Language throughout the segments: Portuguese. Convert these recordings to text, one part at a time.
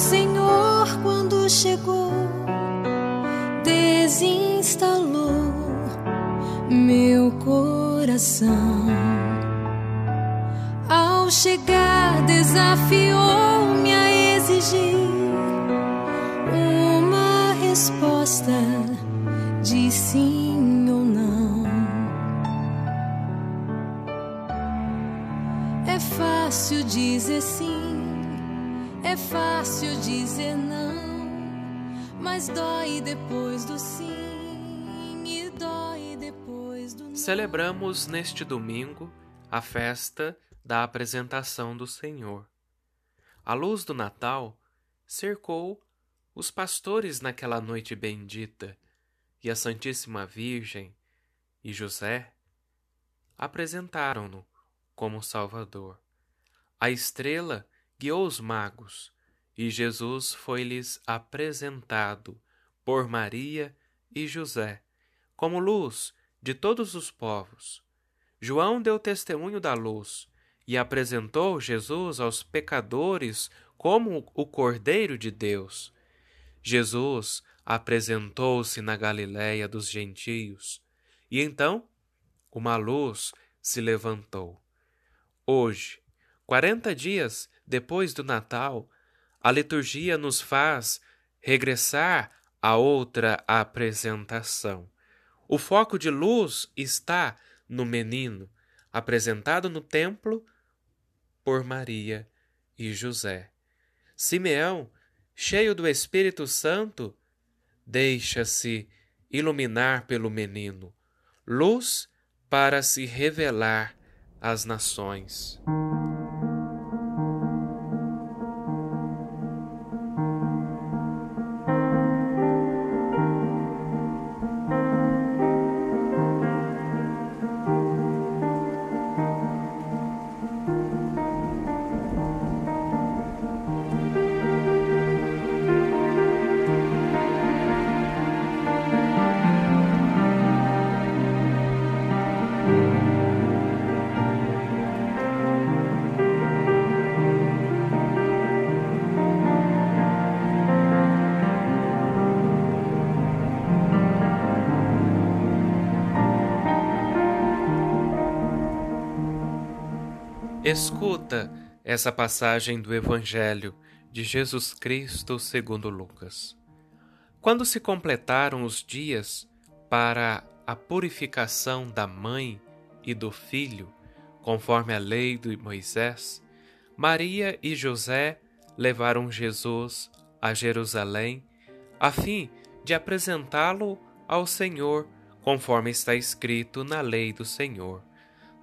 Senhor, quando chegou, desinstalou meu coração. Ao chegar, desafiou-me mas dói depois do sim e dói depois do não. Celebramos neste domingo a festa da apresentação do Senhor. A luz do Natal cercou os pastores naquela noite bendita e a Santíssima Virgem e José apresentaram-no como Salvador. A estrela guiou os magos e Jesus foi-lhes apresentado por Maria e José como luz de todos os povos. João deu testemunho da luz e apresentou Jesus aos pecadores como o Cordeiro de Deus. Jesus apresentou-se na Galiléia dos gentios, e então uma luz se levantou. Hoje, quarenta dias depois do Natal, a liturgia nos faz regressar a outra apresentação. O foco de luz está no menino, apresentado no templo por Maria e José. Simeão, cheio do Espírito Santo, deixa-se iluminar pelo menino, luz para se revelar às nações. Escuta essa passagem do Evangelho de Jesus Cristo segundo Lucas. Quando se completaram os dias para a purificação da mãe e do filho, conforme a lei de Moisés, Maria e José levaram Jesus a Jerusalém a fim de apresentá-lo ao Senhor, conforme está escrito na lei do Senhor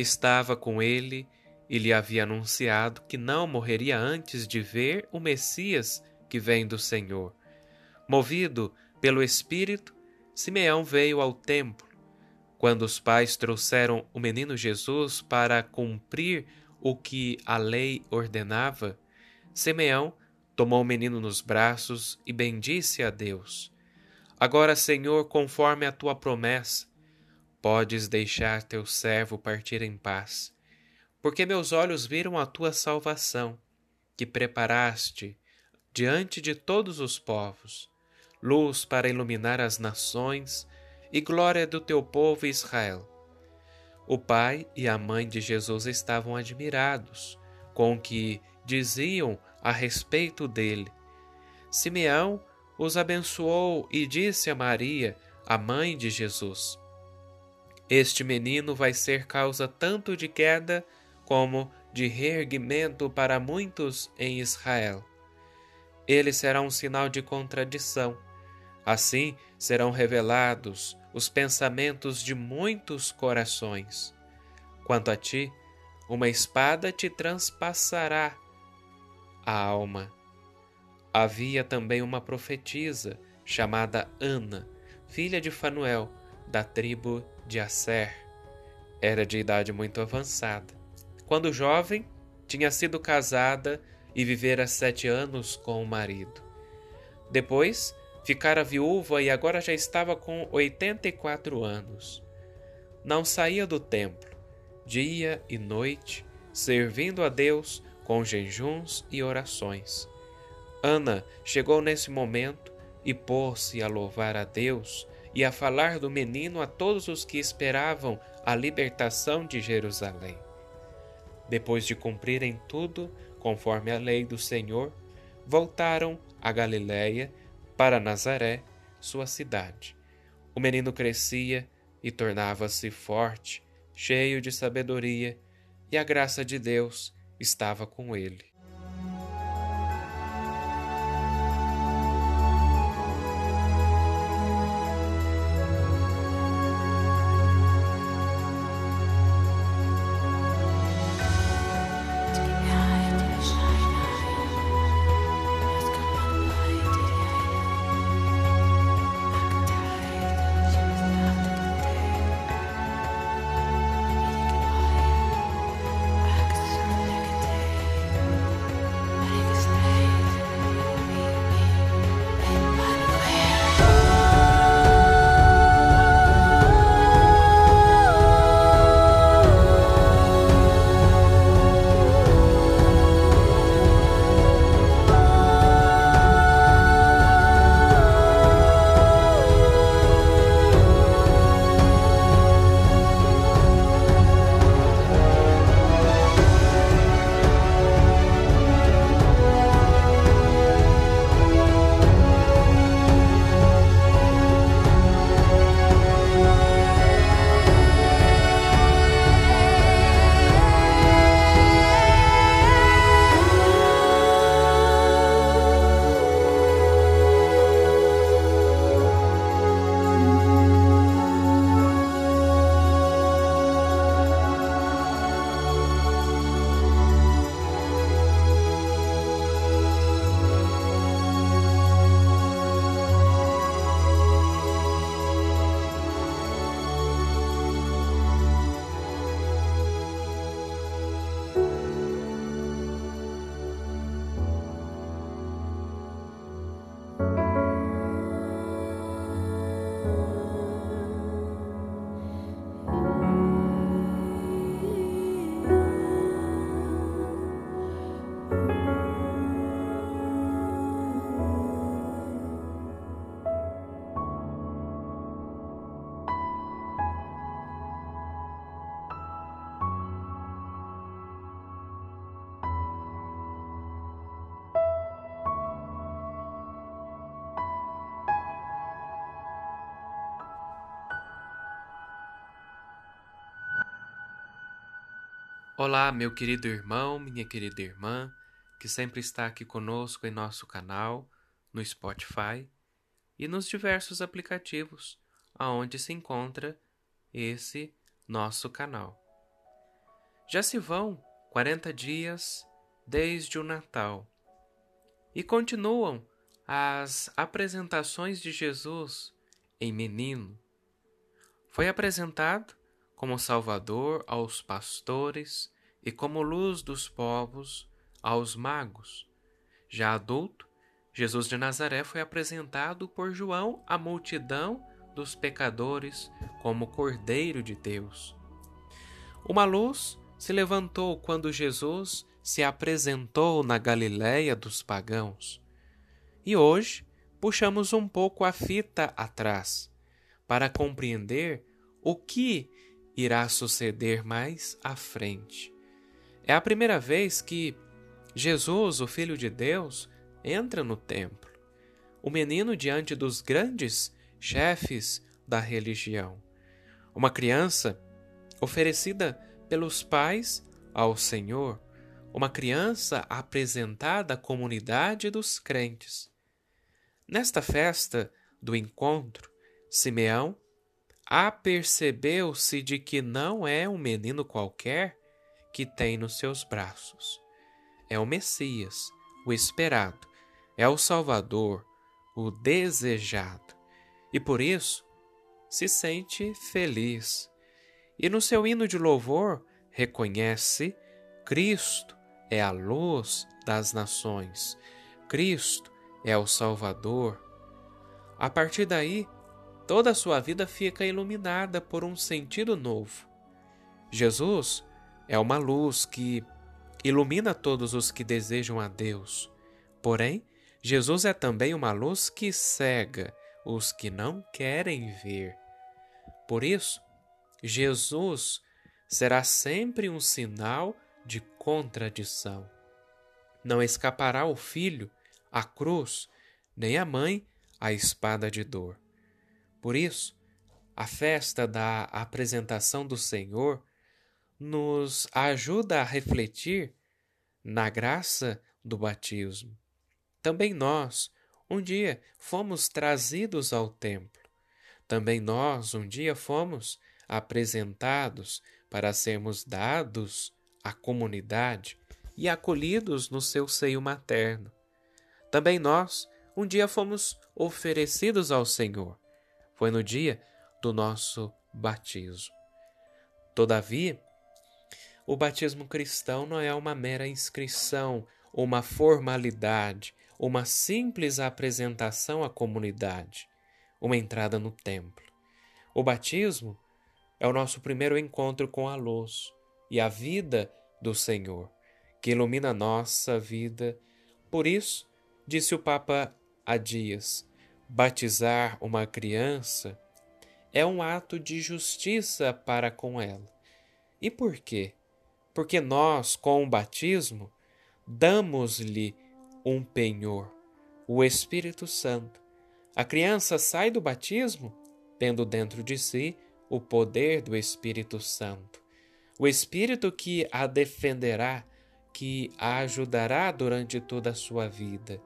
estava com ele e lhe havia anunciado que não morreria antes de ver o Messias que vem do Senhor. Movido pelo Espírito, Simeão veio ao templo. Quando os pais trouxeram o menino Jesus para cumprir o que a lei ordenava, Simeão tomou o menino nos braços e bendisse a Deus. Agora, Senhor, conforme a tua promessa, Podes deixar teu servo partir em paz, porque meus olhos viram a tua salvação, que preparaste diante de todos os povos, luz para iluminar as nações e glória do teu povo Israel. O pai e a mãe de Jesus estavam admirados com o que diziam a respeito dele. Simeão os abençoou e disse a Maria, a mãe de Jesus: este menino vai ser causa tanto de queda como de reerguimento para muitos em Israel. Ele será um sinal de contradição. Assim serão revelados os pensamentos de muitos corações. Quanto a ti, uma espada te transpassará a alma. havia também uma profetisa chamada Ana, filha de Fanuel, da tribo de Asser. Era de idade muito avançada. Quando jovem, tinha sido casada e vivera sete anos com o marido. Depois, ficara viúva e agora já estava com 84 anos. Não saía do templo, dia e noite, servindo a Deus com jejuns e orações. Ana chegou nesse momento e pôs-se a louvar a Deus e a falar do menino a todos os que esperavam a libertação de Jerusalém. Depois de cumprirem tudo conforme a lei do Senhor, voltaram a Galiléia para Nazaré, sua cidade. O menino crescia e tornava-se forte, cheio de sabedoria, e a graça de Deus estava com ele. Olá, meu querido irmão, minha querida irmã, que sempre está aqui conosco em nosso canal, no Spotify e nos diversos aplicativos aonde se encontra esse nosso canal. Já se vão 40 dias desde o Natal e continuam as apresentações de Jesus em menino. Foi apresentado como Salvador aos pastores e como luz dos povos aos magos. Já adulto, Jesus de Nazaré foi apresentado por João à multidão dos pecadores como Cordeiro de Deus. Uma luz se levantou quando Jesus se apresentou na Galiléia dos pagãos. E hoje puxamos um pouco a fita atrás para compreender o que irá suceder mais à frente. É a primeira vez que Jesus, o Filho de Deus, entra no templo. O menino diante dos grandes chefes da religião. Uma criança oferecida pelos pais ao Senhor. Uma criança apresentada à comunidade dos crentes. Nesta festa do encontro, Simeão apercebeu-se de que não é um menino qualquer que tem nos seus braços. É o Messias, o esperado. é o Salvador, o desejado, e por isso se sente feliz. E no seu hino de louvor reconhece Cristo é a luz das nações, Cristo é o Salvador. A partir daí, toda a sua vida fica iluminada por um sentido novo. Jesus é uma luz que ilumina todos os que desejam a Deus. Porém, Jesus é também uma luz que cega os que não querem ver. Por isso, Jesus será sempre um sinal de contradição. Não escapará o filho à cruz, nem a mãe à espada de dor. Por isso, a festa da apresentação do Senhor nos ajuda a refletir na graça do batismo. Também nós, um dia, fomos trazidos ao templo. Também nós, um dia, fomos apresentados para sermos dados à comunidade e acolhidos no seu seio materno. Também nós, um dia, fomos oferecidos ao Senhor. Foi no dia do nosso batismo. Todavia, o batismo cristão não é uma mera inscrição, uma formalidade, uma simples apresentação à comunidade, uma entrada no templo. O batismo é o nosso primeiro encontro com a luz e a vida do Senhor, que ilumina a nossa vida. Por isso, disse o Papa há dias, batizar uma criança é um ato de justiça para com ela. E por quê? porque nós, com o batismo, damos-lhe um penhor, o Espírito Santo. A criança sai do batismo tendo dentro de si o poder do Espírito Santo, o Espírito que a defenderá, que a ajudará durante toda a sua vida.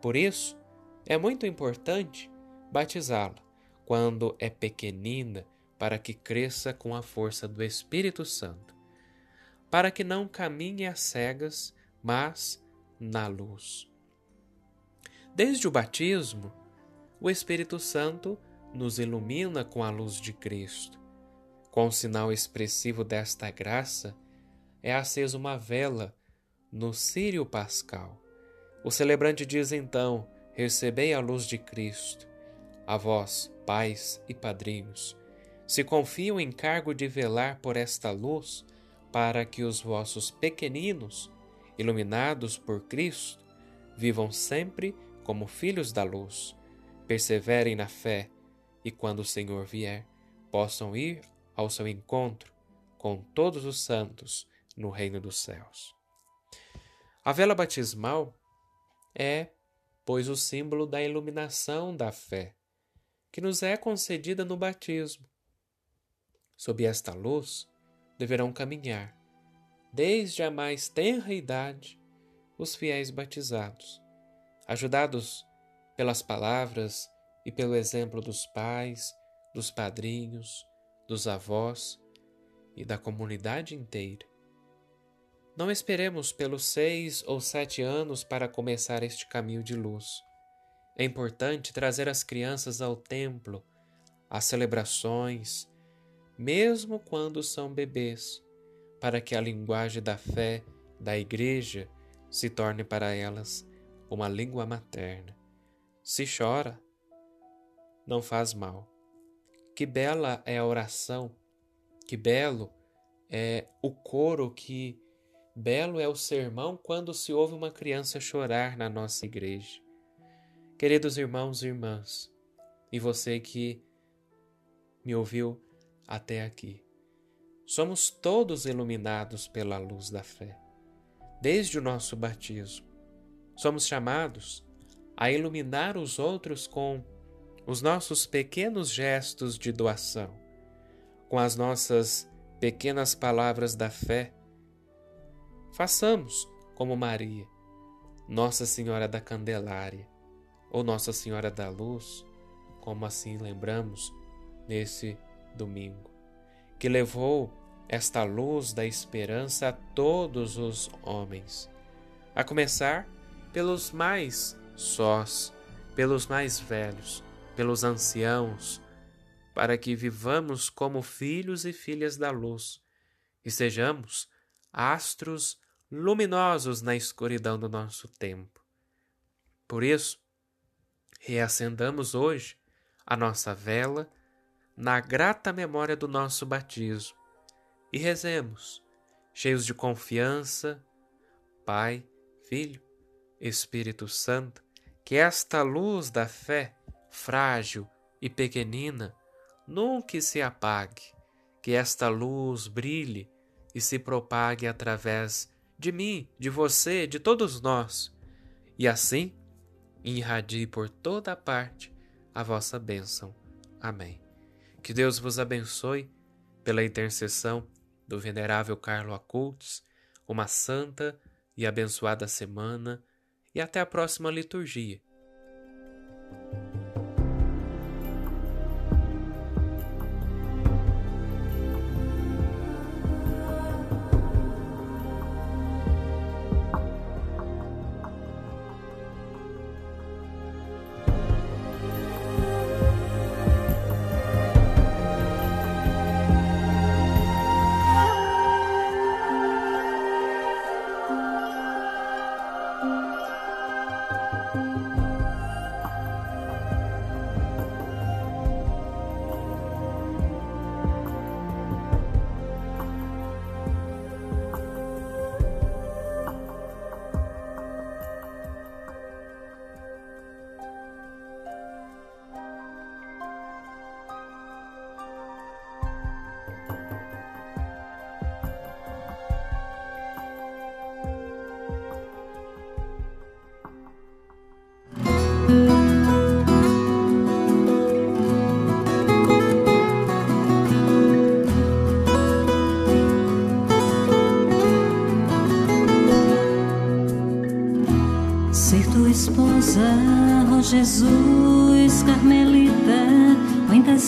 Por isso, é muito importante batizá-la quando é pequenina, para que cresça com a força do Espírito Santo para que não caminhe às cegas, mas na luz. Desde o batismo, o Espírito Santo nos ilumina com a luz de Cristo. Com o sinal expressivo desta graça, é acesa uma vela no Círio Pascal. O celebrante diz então: Recebei a luz de Cristo. A vós, pais e padrinhos, se confiam em cargo de velar por esta luz, para que os vossos pequeninos, iluminados por Cristo, vivam sempre como filhos da luz, perseverem na fé e, quando o Senhor vier, possam ir ao seu encontro com todos os santos no reino dos céus. A vela batismal é, pois, o símbolo da iluminação da fé, que nos é concedida no batismo. Sob esta luz, deverão caminhar, desde a mais tenra idade, os fiéis batizados, ajudados pelas palavras e pelo exemplo dos pais, dos padrinhos, dos avós e da comunidade inteira. Não esperemos pelos seis ou sete anos para começar este caminho de luz. É importante trazer as crianças ao templo, às celebrações, mesmo quando são bebês, para que a linguagem da fé da Igreja se torne para elas uma língua materna. Se chora, não faz mal. Que bela é a oração, que belo é o coro, que belo é o sermão quando se ouve uma criança chorar na nossa igreja. Queridos irmãos e irmãs, e você que me ouviu até aqui. Somos todos iluminados pela luz da fé, desde o nosso batismo. Somos chamados a iluminar os outros com os nossos pequenos gestos de doação, com as nossas pequenas palavras da fé. Façamos como Maria, Nossa Senhora da Candelária, ou Nossa Senhora da Luz, como assim lembramos nesse domingo, que levou esta luz da esperança a todos os homens, a começar pelos mais sós, pelos mais velhos, pelos anciãos, para que vivamos como filhos e filhas da luz e sejamos astros luminosos na escuridão do nosso tempo. Por isso, reacendamos hoje a nossa vela na grata memória do nosso batismo e rezemos, cheios de confiança, Pai, Filho, Espírito Santo, que esta luz da fé, frágil e pequenina, nunca se apague, que esta luz brilhe e se propague através de mim, de você, de todos nós, e assim irradie por toda parte a vossa bênção. Amém. Que Deus vos abençoe pela intercessão do venerável Carlo Acultos, uma santa e abençoada semana e até a próxima liturgia.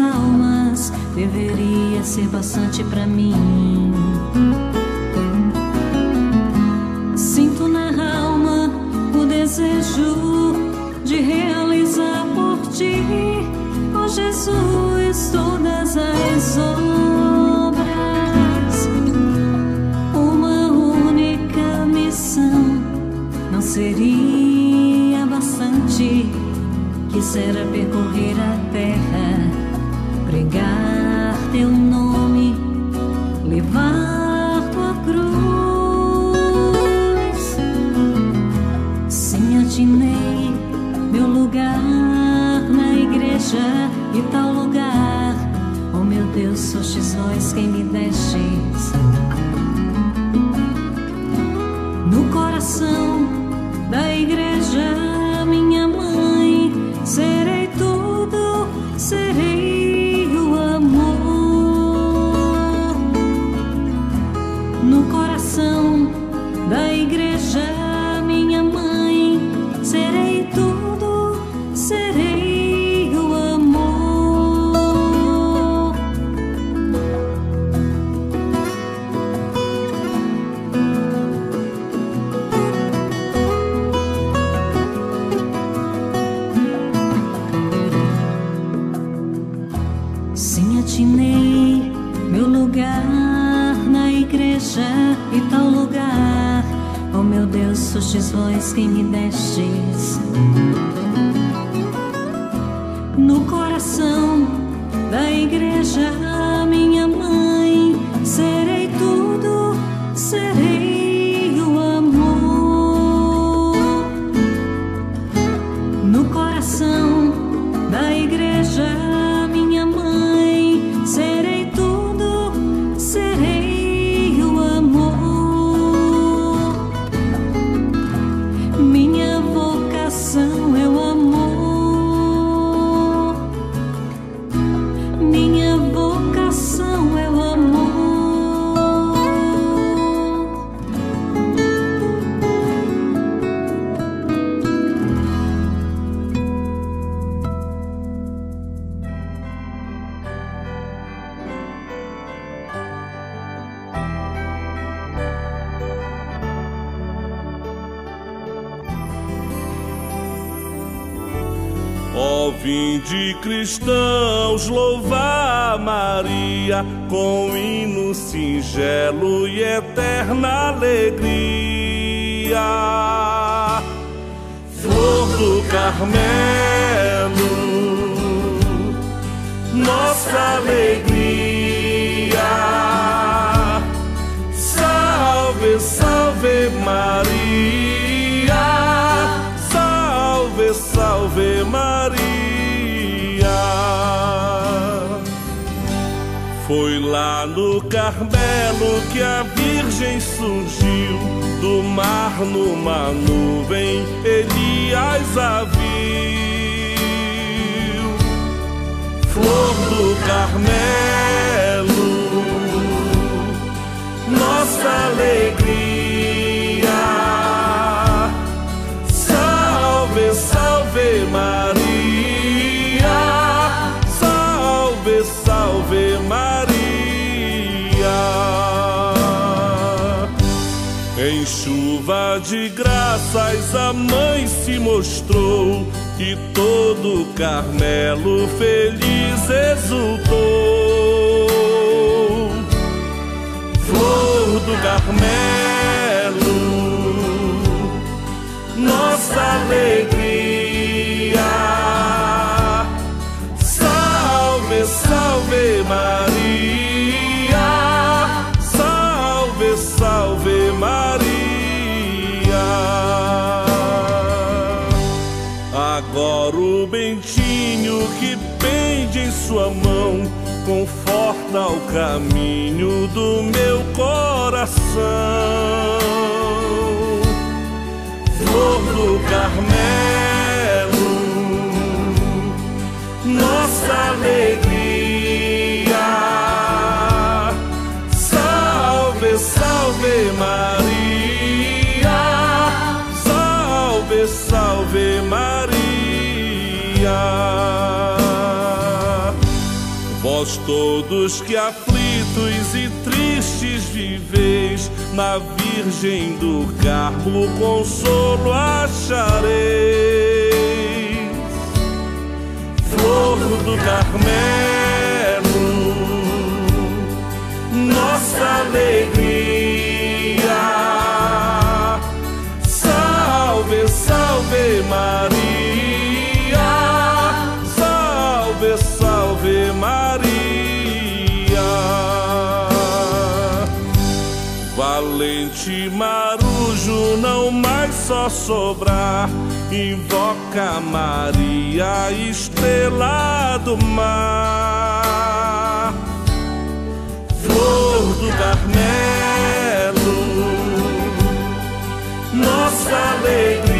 Almas deveria ser bastante para mim. Sinto na alma o desejo de realizar por ti, oh Jesus, todas as obras. Uma única missão não seria bastante quisera percorrer a terra, pregar teu nome, levar tua cruz. Sim, atinei meu lugar na igreja e tal lugar. Oh meu Deus, sostes vós quem me destes. No coração da igreja Ó vinde cristãos, louvar Maria com hino singelo e eterna alegria. Flor do Carmelo, nossa alegria. Salve, salve Maria, Foi lá no Carmelo que a Virgem surgiu, do mar numa nuvem, Elias a viu. Flor do Carmelo, graças a mãe se mostrou e todo Carmelo feliz exultou. Flor do Carmelo, nossa alegria. Conforta o caminho do meu coração. Flor do Carmelo, nossa alegria. Salve, salve Maria, salve, salve Maria. Vós todos que aflitos e tristes viveis, na Virgem do Carmo consolo achareis. Flor do Carmelo, nossa alegria. Só sobrar. Invoca Maria, estrela do mar. Flor do Carmelo, nossa alegria.